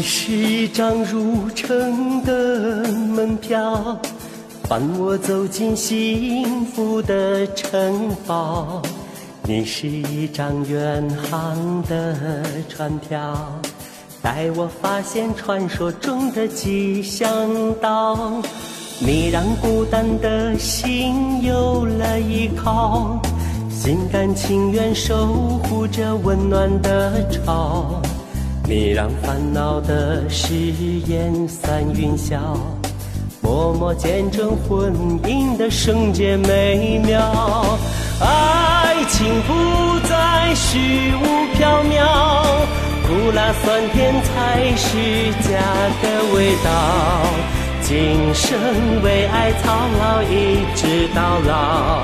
你是一张入城的门票，伴我走进幸福的城堡。你是一张远航的船票，带我发现传说中的吉祥岛。你让孤单的心有了依靠，心甘情愿守护着温暖的巢。你让烦恼的誓言散云霄，默默见证婚姻的圣洁美妙。爱情不再虚无缥缈，苦辣酸甜才是家的味道。今生为爱操劳，一直到老，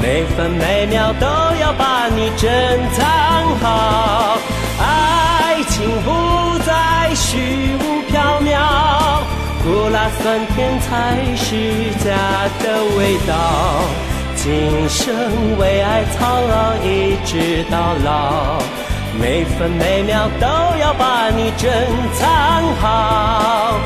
每分每秒都要把你珍藏好。爱情不再虚无缥缈，苦辣酸甜才是家的味道。今生为爱操劳，一直到老，每分每秒都要把你珍藏好。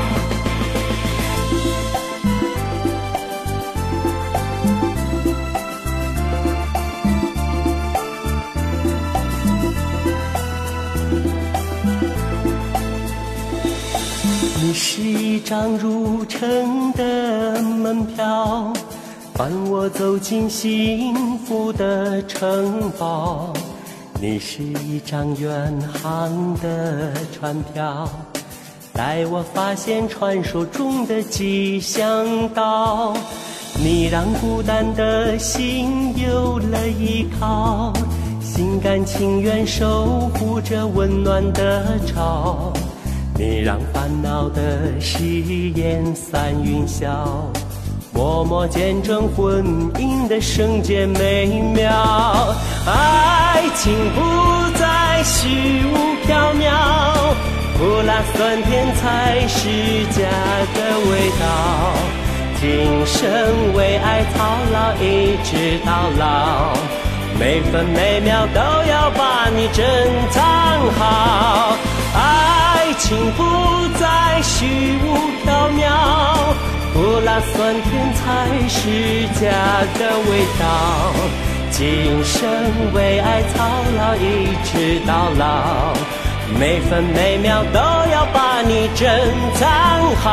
你是一张入城的门票，伴我走进幸福的城堡。你是一张远航的船票，带我发现传说中的吉祥岛。你让孤单的心有了依靠，心甘情愿守护着温暖的巢。你让烦恼的誓言散云霄，默默见证婚姻的圣洁美妙。爱情不再虚无缥缈，苦辣酸甜才是家的味道。今生为爱操劳，一直到老，每分每秒都要把你珍藏好。爱心不再虚无缥缈，苦辣酸甜才是家的味道。今生为爱操劳，一直到老，每分每秒都要把你珍藏好。